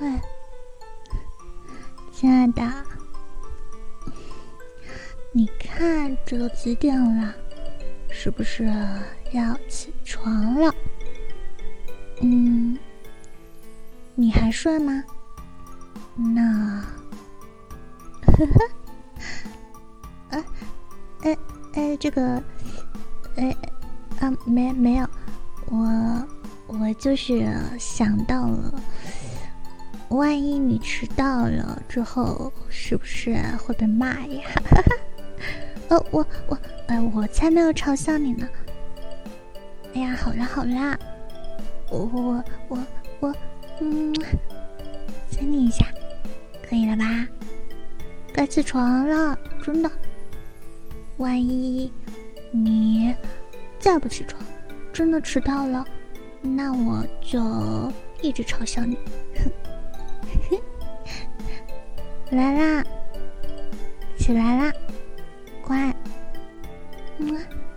喂亲爱的，你看这都几点了？是不是要起床了？嗯，你还睡吗？那，呵呵，呃，哎哎，这个，哎，啊，没没有，我我就是想到了，万一你迟到了之后，是不是会被骂呀？哈哈，呃，我我，呃，我才没有嘲笑你呢。哎呀，好啦好啦，我我我我，嗯，亲你一下。可以了吧？该起床了，真的。万一你再不起床，真的迟到了，那我就一直嘲笑你。哼来啦，起来啦，乖。嗯。